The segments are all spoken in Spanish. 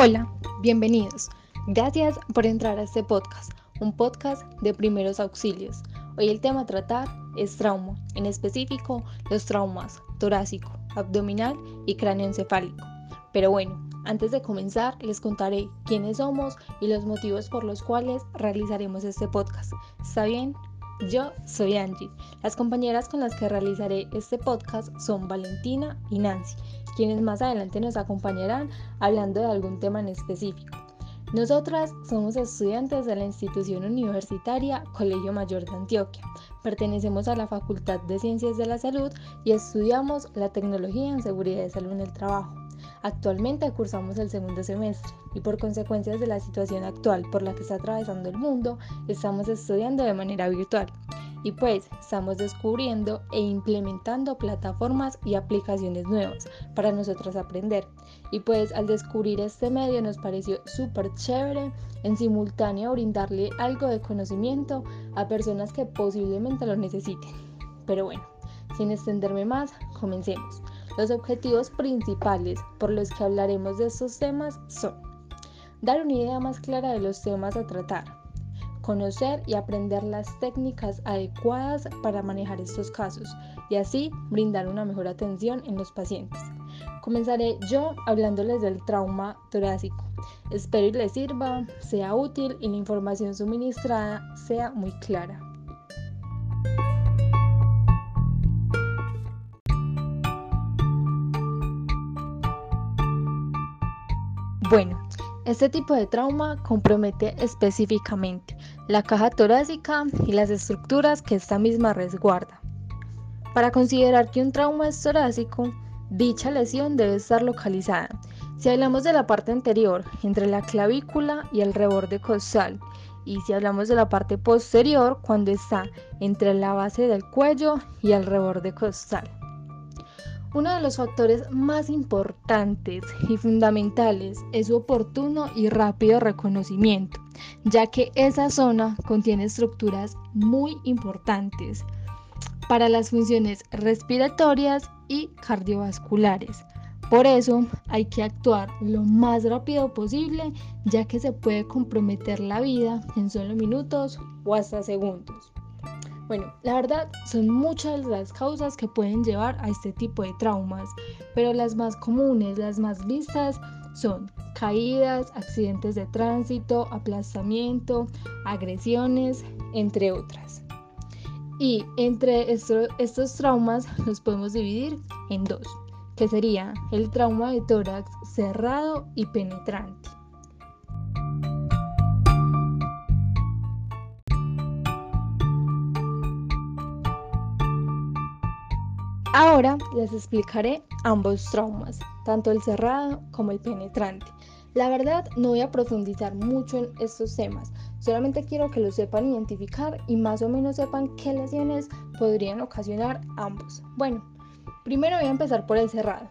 Hola, bienvenidos. Gracias por entrar a este podcast, un podcast de primeros auxilios. Hoy el tema a tratar es trauma, en específico los traumas torácico, abdominal y cráneoencefálico. Pero bueno, antes de comenzar les contaré quiénes somos y los motivos por los cuales realizaremos este podcast. ¿Está bien? Yo soy Angie. Las compañeras con las que realizaré este podcast son Valentina y Nancy, quienes más adelante nos acompañarán hablando de algún tema en específico. Nosotras somos estudiantes de la institución universitaria Colegio Mayor de Antioquia. Pertenecemos a la Facultad de Ciencias de la Salud y estudiamos la tecnología en seguridad de salud en el trabajo. Actualmente cursamos el segundo semestre y por consecuencias de la situación actual por la que está atravesando el mundo, estamos estudiando de manera virtual. Y pues estamos descubriendo e implementando plataformas y aplicaciones nuevas para nosotros aprender. Y pues al descubrir este medio nos pareció súper chévere en simultáneo brindarle algo de conocimiento a personas que posiblemente lo necesiten. Pero bueno, sin extenderme más, comencemos. Los objetivos principales por los que hablaremos de estos temas son dar una idea más clara de los temas a tratar, conocer y aprender las técnicas adecuadas para manejar estos casos y así brindar una mejor atención en los pacientes. Comenzaré yo hablándoles del trauma torácico. Espero y les sirva, sea útil y la información suministrada sea muy clara. Bueno, este tipo de trauma compromete específicamente la caja torácica y las estructuras que esta misma resguarda. Para considerar que un trauma es torácico, dicha lesión debe estar localizada. Si hablamos de la parte anterior, entre la clavícula y el reborde costal, y si hablamos de la parte posterior, cuando está entre la base del cuello y el reborde costal. Uno de los factores más importantes y fundamentales es su oportuno y rápido reconocimiento, ya que esa zona contiene estructuras muy importantes para las funciones respiratorias y cardiovasculares. Por eso hay que actuar lo más rápido posible, ya que se puede comprometer la vida en solo minutos o hasta segundos. Bueno, la verdad son muchas las causas que pueden llevar a este tipo de traumas, pero las más comunes, las más vistas son caídas, accidentes de tránsito, aplastamiento, agresiones, entre otras. Y entre estos traumas los podemos dividir en dos, que sería el trauma de tórax cerrado y penetrante. Ahora les explicaré ambos traumas, tanto el cerrado como el penetrante. La verdad no voy a profundizar mucho en estos temas, solamente quiero que lo sepan identificar y más o menos sepan qué lesiones podrían ocasionar ambos. Bueno, primero voy a empezar por el cerrado.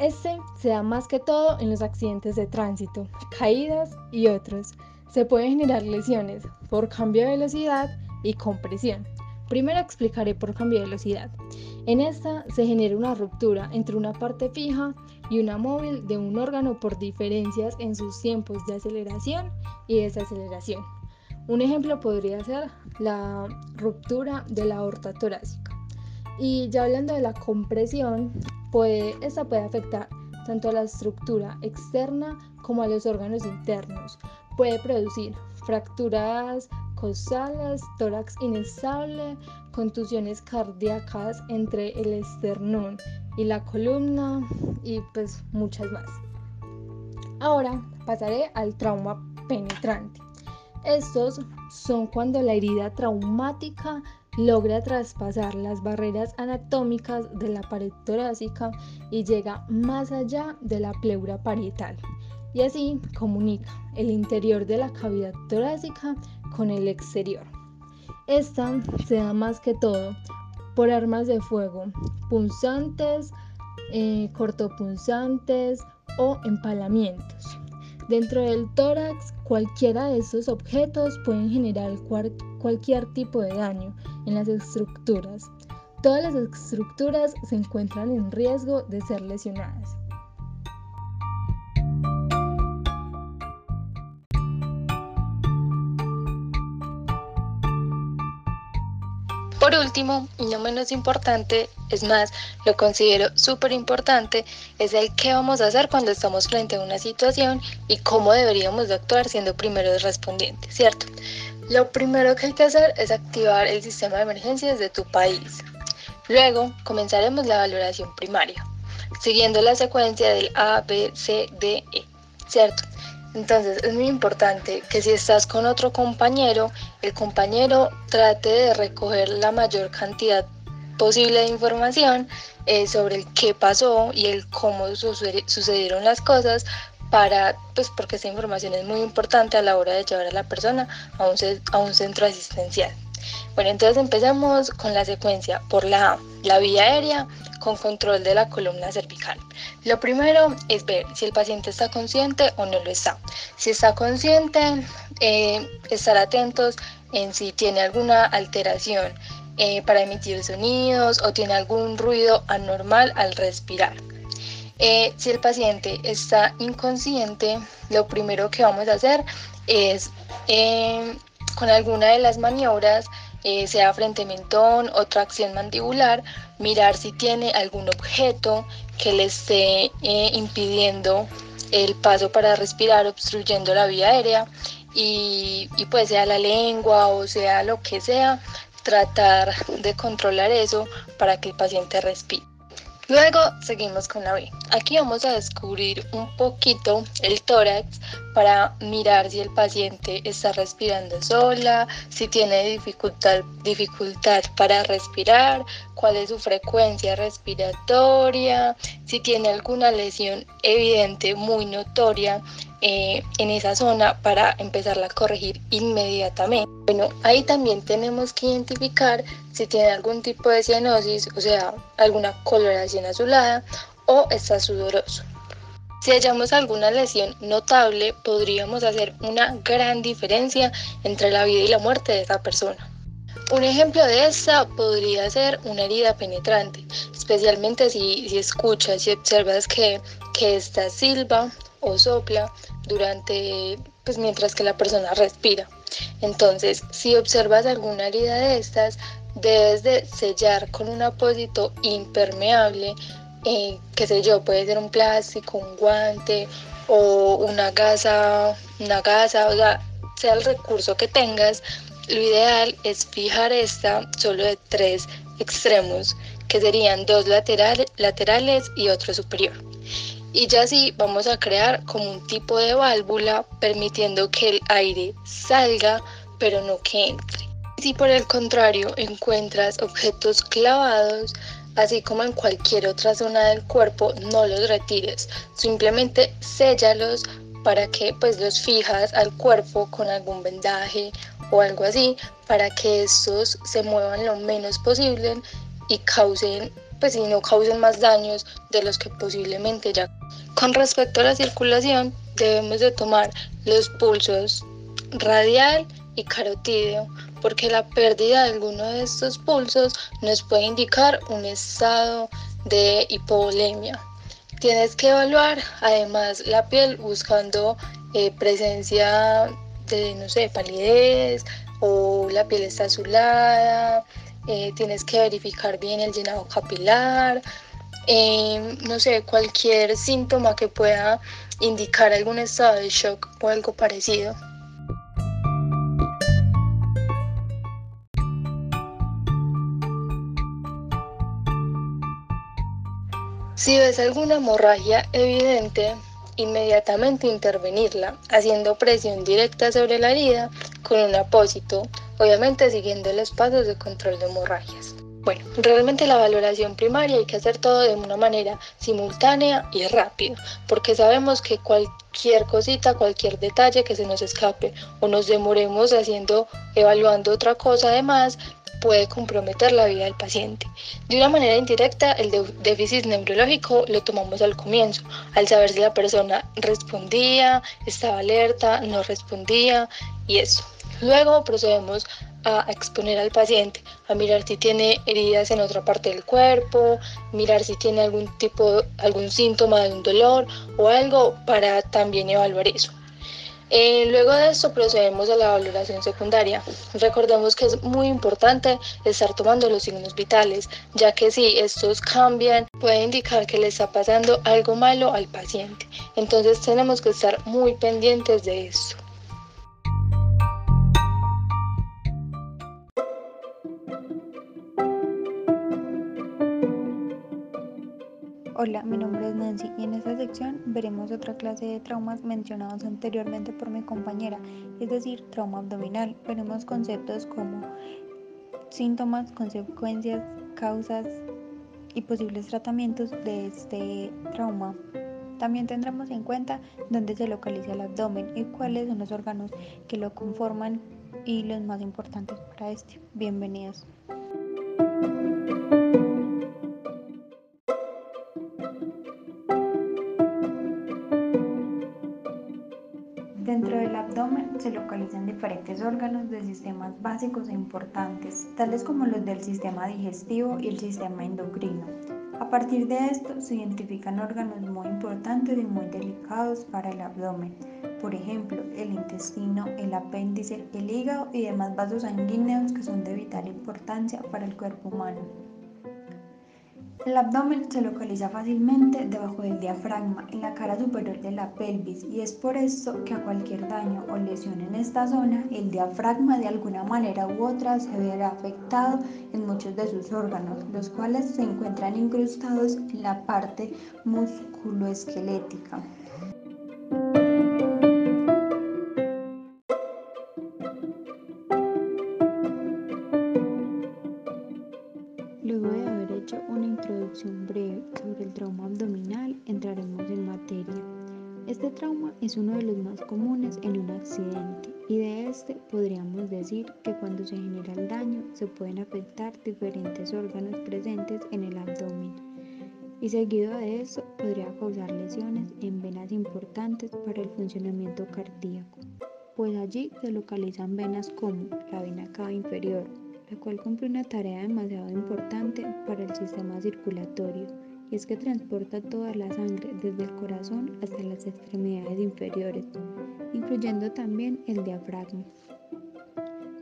Este se da más que todo en los accidentes de tránsito, caídas y otros. Se pueden generar lesiones por cambio de velocidad y compresión. Primero explicaré por cambio de velocidad. En esta se genera una ruptura entre una parte fija y una móvil de un órgano por diferencias en sus tiempos de aceleración y desaceleración. Un ejemplo podría ser la ruptura de la aorta torácica. Y ya hablando de la compresión, puede, esta puede afectar tanto a la estructura externa como a los órganos internos. Puede producir fracturas costales, tórax inestable, contusiones cardíacas entre el esternón y la columna y pues muchas más. Ahora pasaré al trauma penetrante. Estos son cuando la herida traumática logra traspasar las barreras anatómicas de la pared torácica y llega más allá de la pleura parietal y así comunica el interior de la cavidad torácica con el exterior. Esta se da más que todo por armas de fuego punzantes, eh, cortopunzantes o empalamientos. Dentro del tórax, cualquiera de estos objetos pueden generar cualquier tipo de daño en las estructuras. Todas las estructuras se encuentran en riesgo de ser lesionadas. Por último, y no menos importante, es más, lo considero súper importante, es el qué vamos a hacer cuando estamos frente a una situación y cómo deberíamos de actuar siendo primeros respondientes, ¿cierto? Lo primero que hay que hacer es activar el sistema de emergencias de tu país. Luego comenzaremos la valoración primaria, siguiendo la secuencia del A, B, C, D, E, ¿cierto? Entonces es muy importante que si estás con otro compañero, el compañero trate de recoger la mayor cantidad posible de información eh, sobre el qué pasó y el cómo sucedieron las cosas para, pues porque esta información es muy importante a la hora de llevar a la persona a un, a un centro asistencial. Bueno, entonces empezamos con la secuencia por la la vía aérea con control de la columna cervical. Lo primero es ver si el paciente está consciente o no lo está. Si está consciente, eh, estar atentos en si tiene alguna alteración eh, para emitir sonidos o tiene algún ruido anormal al respirar. Eh, si el paciente está inconsciente, lo primero que vamos a hacer es con alguna de las maniobras eh, sea frente mentón o tracción mandibular, mirar si tiene algún objeto que le esté eh, impidiendo el paso para respirar, obstruyendo la vía aérea y, y pues sea la lengua o sea lo que sea, tratar de controlar eso para que el paciente respire. Luego seguimos con la B. Aquí vamos a descubrir un poquito el tórax para mirar si el paciente está respirando sola, si tiene dificultad, dificultad para respirar, cuál es su frecuencia respiratoria, si tiene alguna lesión evidente, muy notoria eh, en esa zona para empezarla a corregir inmediatamente. Bueno, ahí también tenemos que identificar si tiene algún tipo de cianosis, o sea, alguna coloración azulada o está sudoroso. Si hallamos alguna lesión notable, podríamos hacer una gran diferencia entre la vida y la muerte de esa persona. Un ejemplo de esta podría ser una herida penetrante, especialmente si, si escuchas y observas que, que esta silba o sopla durante, pues mientras que la persona respira. Entonces, si observas alguna herida de estas, debes de sellar con un apósito impermeable, eh, qué sé yo, puede ser un plástico, un guante o una gasa, una gasa, o sea, sea el recurso que tengas, lo ideal es fijar esta solo de tres extremos, que serían dos laterales, laterales y otro superior y ya así vamos a crear como un tipo de válvula permitiendo que el aire salga pero no que entre. Si por el contrario encuentras objetos clavados, así como en cualquier otra zona del cuerpo, no los retires, simplemente séllalos para que pues los fijas al cuerpo con algún vendaje o algo así para que estos se muevan lo menos posible y causen pues y no causen más daños de los que posiblemente ya. Con respecto a la circulación, debemos de tomar los pulsos radial y carotídeo, porque la pérdida de alguno de estos pulsos nos puede indicar un estado de hipovolemia. Tienes que evaluar además la piel buscando eh, presencia de, no sé, palidez o la piel está azulada, eh, tienes que verificar bien el llenado capilar, eh, no sé, cualquier síntoma que pueda indicar algún estado de shock o algo parecido. Si ves alguna hemorragia evidente, inmediatamente intervenirla, haciendo presión directa sobre la herida con un apósito, obviamente siguiendo los pasos de control de hemorragias. Bueno, realmente la valoración primaria hay que hacer todo de una manera simultánea y rápida, porque sabemos que cualquier cosita, cualquier detalle que se nos escape o nos demoremos haciendo, evaluando otra cosa además, puede comprometer la vida del paciente. De una manera indirecta, el déficit neurológico lo tomamos al comienzo, al saber si la persona respondía, estaba alerta, no respondía y eso. Luego procedemos a exponer al paciente, a mirar si tiene heridas en otra parte del cuerpo, mirar si tiene algún tipo, algún síntoma de un dolor o algo para también evaluar eso. Eh, luego de esto procedemos a la valoración secundaria. Recordemos que es muy importante estar tomando los signos vitales, ya que si estos cambian puede indicar que le está pasando algo malo al paciente. Entonces tenemos que estar muy pendientes de esto. Hola, mi nombre es Nancy y en esta sección veremos otra clase de traumas mencionados anteriormente por mi compañera, es decir, trauma abdominal. Veremos conceptos como síntomas, consecuencias, causas y posibles tratamientos de este trauma. También tendremos en cuenta dónde se localiza el abdomen y cuáles son los órganos que lo conforman y los más importantes para este. Bienvenidos. Se localizan diferentes órganos de sistemas básicos e importantes, tales como los del sistema digestivo y el sistema endocrino. A partir de esto se identifican órganos muy importantes y muy delicados para el abdomen, por ejemplo, el intestino, el apéndice, el hígado y demás vasos sanguíneos que son de vital importancia para el cuerpo humano. El abdomen se localiza fácilmente debajo del diafragma, en la cara superior de la pelvis, y es por esto que a cualquier daño o lesión en esta zona, el diafragma de alguna manera u otra se verá afectado en muchos de sus órganos, los cuales se encuentran incrustados en la parte musculoesquelética. Breve sobre el trauma abdominal, entraremos en materia. Este trauma es uno de los más comunes en un accidente y de este podríamos decir que cuando se genera el daño se pueden afectar diferentes órganos presentes en el abdomen y seguido de eso podría causar lesiones en venas importantes para el funcionamiento cardíaco, pues allí se localizan venas como la vena cava inferior, la cual cumple una tarea demasiado importante para el sistema circulatorio, y es que transporta toda la sangre desde el corazón hasta las extremidades inferiores, incluyendo también el diafragma.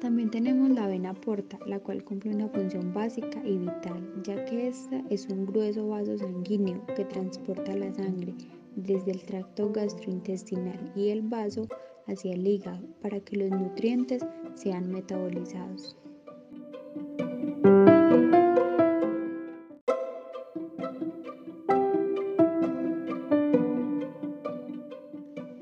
También tenemos la vena porta, la cual cumple una función básica y vital, ya que esta es un grueso vaso sanguíneo que transporta la sangre desde el tracto gastrointestinal y el vaso hacia el hígado para que los nutrientes sean metabolizados.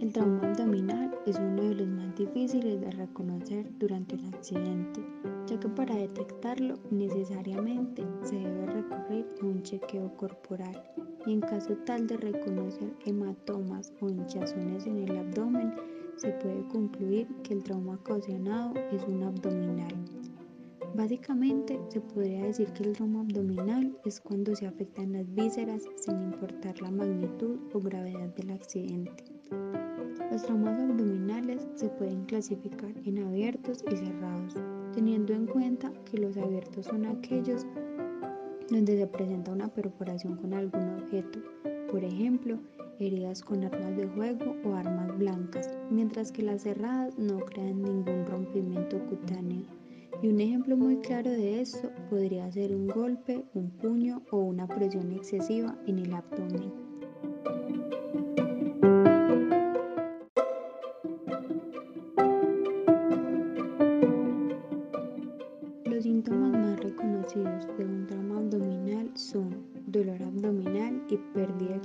El trauma abdominal es uno de los más difíciles de reconocer durante el accidente, ya que para detectarlo necesariamente se debe recurrir a un chequeo corporal y en caso tal de reconocer hematomas o hinchazones en el abdomen, se puede concluir que el trauma ocasionado es un abdominal. Básicamente se podría decir que el trauma abdominal es cuando se afectan las vísceras sin importar la magnitud o gravedad del accidente. Los traumas abdominales se pueden clasificar en abiertos y cerrados, teniendo en cuenta que los abiertos son aquellos donde se presenta una perforación con algún objeto, por ejemplo, heridas con armas de juego o armas blancas, mientras que las cerradas no crean ningún rompimiento cutáneo. Y un ejemplo muy claro de esto podría ser un golpe, un puño o una presión excesiva en el abdomen.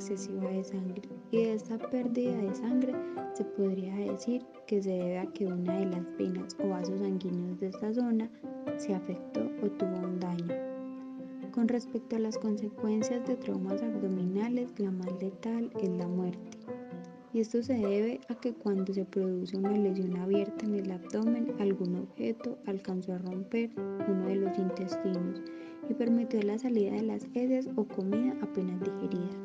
Excesiva de sangre. Y de esta pérdida de sangre se podría decir que se debe a que una de las venas o vasos sanguíneos de esta zona se afectó o tuvo un daño. Con respecto a las consecuencias de traumas abdominales, la más letal es la muerte y esto se debe a que cuando se produce una lesión abierta en el abdomen, algún objeto alcanzó a romper uno de los intestinos y permitió la salida de las heces o comida apenas digerida.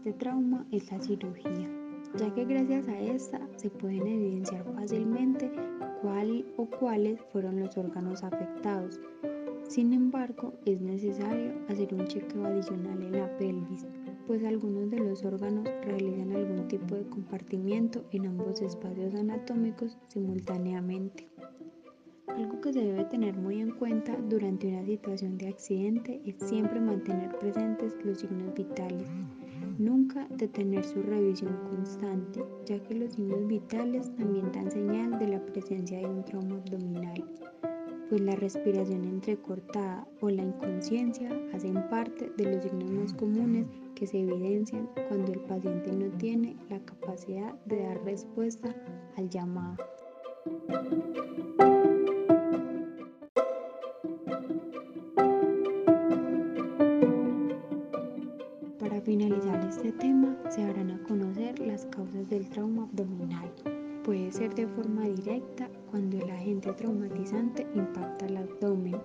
Este trauma es la cirugía ya que gracias a esta se pueden evidenciar fácilmente cuál o cuáles fueron los órganos afectados. Sin embargo, es necesario hacer un chequeo adicional en la pelvis, pues algunos de los órganos realizan algún tipo de compartimiento en ambos espacios anatómicos simultáneamente. Algo que se debe tener muy en cuenta durante una situación de accidente es siempre mantener presentes los signos vitales. Nunca detener su revisión constante, ya que los signos vitales también dan señal de la presencia de un trauma abdominal, pues la respiración entrecortada o la inconsciencia hacen parte de los signos más comunes que se evidencian cuando el paciente no tiene la capacidad de dar respuesta al llamado. Del trauma abdominal. Puede ser de forma directa cuando el agente traumatizante impacta el abdomen,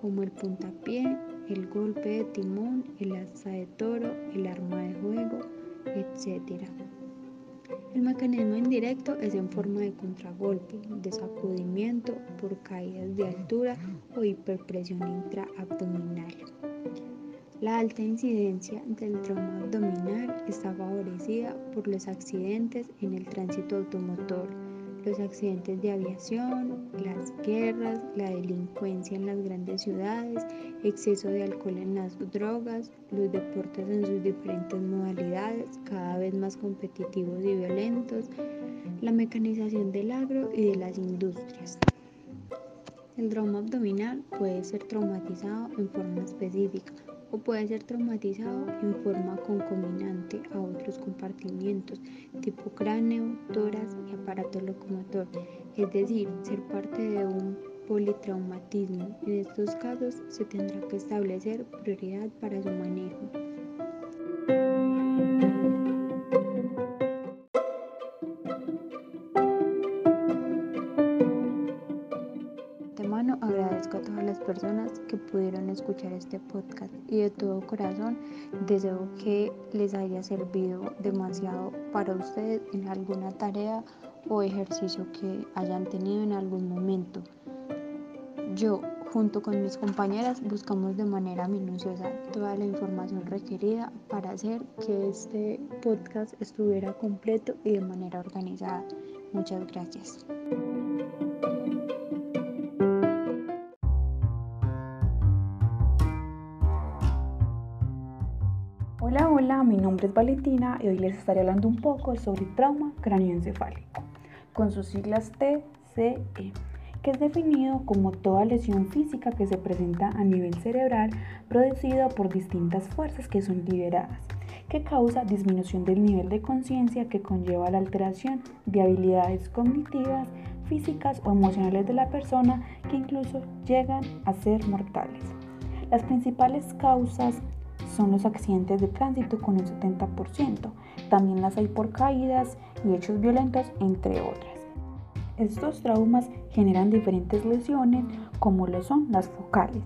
como el puntapié, el golpe de timón, el asa de toro, el arma de juego, etc. El mecanismo indirecto es en forma de contragolpe, de sacudimiento por caídas de altura o hiperpresión intraabdominal. La alta incidencia del trauma abdominal está favorecida por los accidentes en el tránsito automotor, los accidentes de aviación, las guerras, la delincuencia en las grandes ciudades, exceso de alcohol en las drogas, los deportes en sus diferentes modalidades, cada vez más competitivos y violentos, la mecanización del agro y de las industrias. El trauma abdominal puede ser traumatizado en forma específica o puede ser traumatizado en forma concominante a otros compartimientos tipo cráneo, toras y aparato locomotor, es decir, ser parte de un politraumatismo. En estos casos se tendrá que establecer prioridad para su manejo. Escuchar este podcast y de todo corazón deseo que les haya servido demasiado para ustedes en alguna tarea o ejercicio que hayan tenido en algún momento. Yo, junto con mis compañeras, buscamos de manera minuciosa toda la información requerida para hacer que este podcast estuviera completo y de manera organizada. Muchas gracias. Hola, hola, mi nombre es Valentina y hoy les estaré hablando un poco sobre trauma cráneoencefálico, con sus siglas TCE, que es definido como toda lesión física que se presenta a nivel cerebral producida por distintas fuerzas que son liberadas, que causa disminución del nivel de conciencia que conlleva la alteración de habilidades cognitivas, físicas o emocionales de la persona que incluso llegan a ser mortales. Las principales causas son los accidentes de tránsito con un 70%. También las hay por caídas y hechos violentos, entre otras. Estos traumas generan diferentes lesiones como lo son las focales,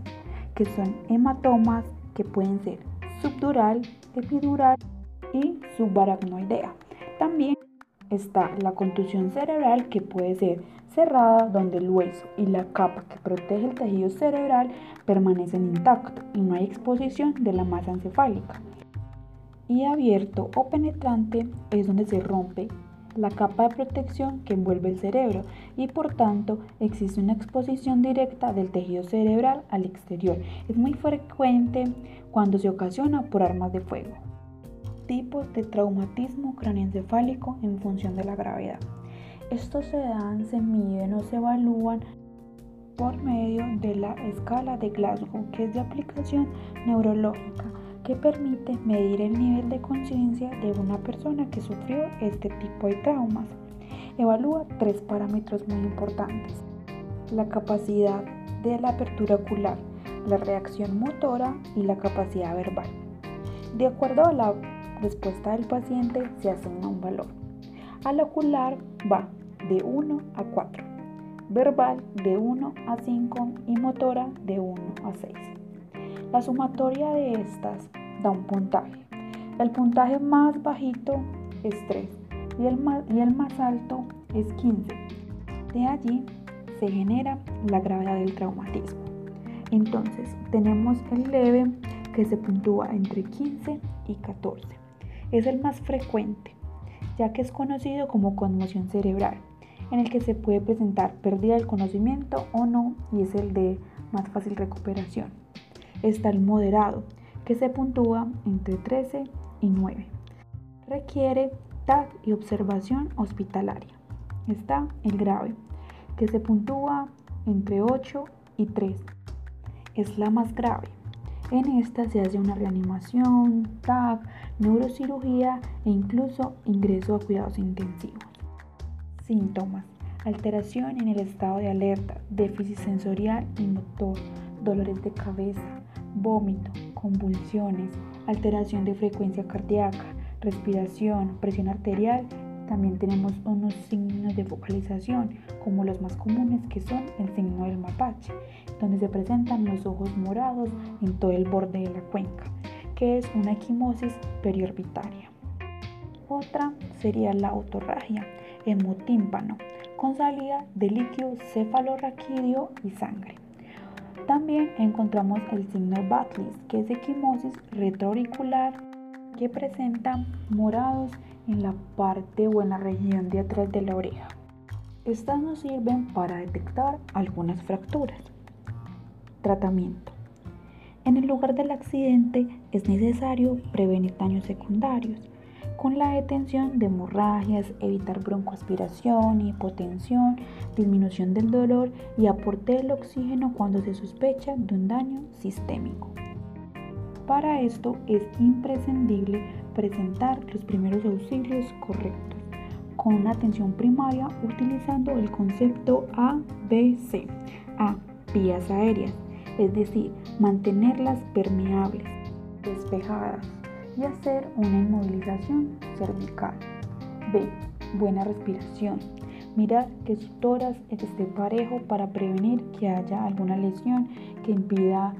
que son hematomas que pueden ser subdural, epidural y subaracnoidea. También está la contusión cerebral que puede ser cerrada donde el hueso y la capa que protege el tejido cerebral permanecen intactos y no hay exposición de la masa encefálica. Y abierto o penetrante es donde se rompe la capa de protección que envuelve el cerebro y por tanto existe una exposición directa del tejido cerebral al exterior. Es muy frecuente cuando se ocasiona por armas de fuego. Tipos de traumatismo craneoencefálico en función de la gravedad. Estos se dan, se miden o se evalúan por medio de la escala de Glasgow, que es de aplicación neurológica, que permite medir el nivel de conciencia de una persona que sufrió este tipo de traumas. Evalúa tres parámetros muy importantes. La capacidad de la apertura ocular, la reacción motora y la capacidad verbal. De acuerdo a la respuesta del paciente se asigna un valor. Al ocular va de 1 a 4, verbal de 1 a 5 y motora de 1 a 6. La sumatoria de estas da un puntaje. El puntaje más bajito es 3, y el más, y el más alto es 15. De allí se genera la gravedad del traumatismo. Entonces tenemos el leve que se puntúa entre 15 y 14. Es el más frecuente, ya que es conocido como conmoción cerebral, en el que se puede presentar pérdida del conocimiento o no y es el de más fácil recuperación. Está el moderado, que se puntúa entre 13 y 9. Requiere TAC y observación hospitalaria. Está el grave, que se puntúa entre 8 y 3. Es la más grave. En esta se hace una reanimación, TAC, neurocirugía e incluso ingreso a cuidados intensivos. Síntomas. Alteración en el estado de alerta, déficit sensorial y motor, dolores de cabeza, vómito, convulsiones, alteración de frecuencia cardíaca, respiración, presión arterial. También tenemos unos signos de focalización, como los más comunes que son el signo del mapache, donde se presentan los ojos morados en todo el borde de la cuenca, que es una equimosis periorbitaria. Otra sería la otorragia, hemotímpano, con salida de líquido cefalorraquídeo y sangre. También encontramos el signo Batley, que es equimosis retroauricular que presenta morados en la parte o en la región de atrás de la oreja. Estas nos sirven para detectar algunas fracturas. Tratamiento. En el lugar del accidente es necesario prevenir daños secundarios con la detención de hemorragias, evitar broncoaspiración, hipotensión, disminución del dolor y aporte del oxígeno cuando se sospecha de un daño sistémico. Para esto es imprescindible presentar los primeros auxilios correctos con una atención primaria utilizando el concepto ABC. A. Vías aéreas, es decir, mantenerlas permeables, despejadas, y hacer una inmovilización cervical. B. Buena respiración. Mirar que su tórax esté parejo para prevenir que haya alguna lesión que impida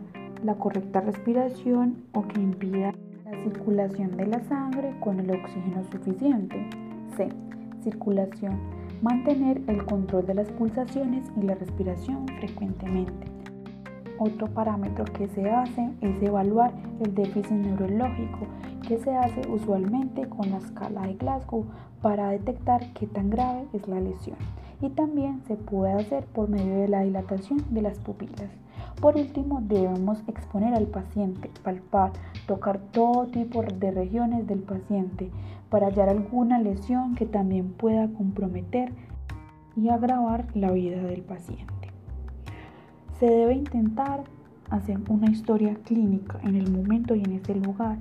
la correcta respiración o que impida la circulación de la sangre con el oxígeno suficiente. C. Circulación. Mantener el control de las pulsaciones y la respiración frecuentemente. Otro parámetro que se hace es evaluar el déficit neurológico que se hace usualmente con la escala de Glasgow para detectar qué tan grave es la lesión y también se puede hacer por medio de la dilatación de las pupilas. Por último, debemos exponer al paciente, palpar, tocar todo tipo de regiones del paciente para hallar alguna lesión que también pueda comprometer y agravar la vida del paciente. Se debe intentar hacer una historia clínica en el momento y en ese lugar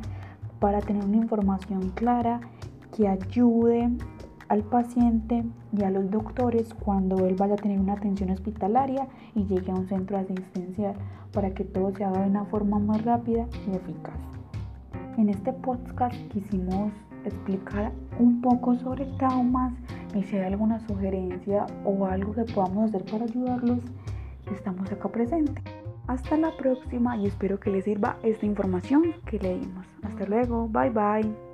para tener una información clara que ayude al paciente y a los doctores cuando él vaya a tener una atención hospitalaria y llegue a un centro asistencial para que todo se haga de una forma más rápida y eficaz. En este podcast quisimos explicar un poco sobre traumas y si hay alguna sugerencia o algo que podamos hacer para ayudarlos, estamos acá presentes. Hasta la próxima y espero que les sirva esta información que leímos. Hasta luego, bye bye.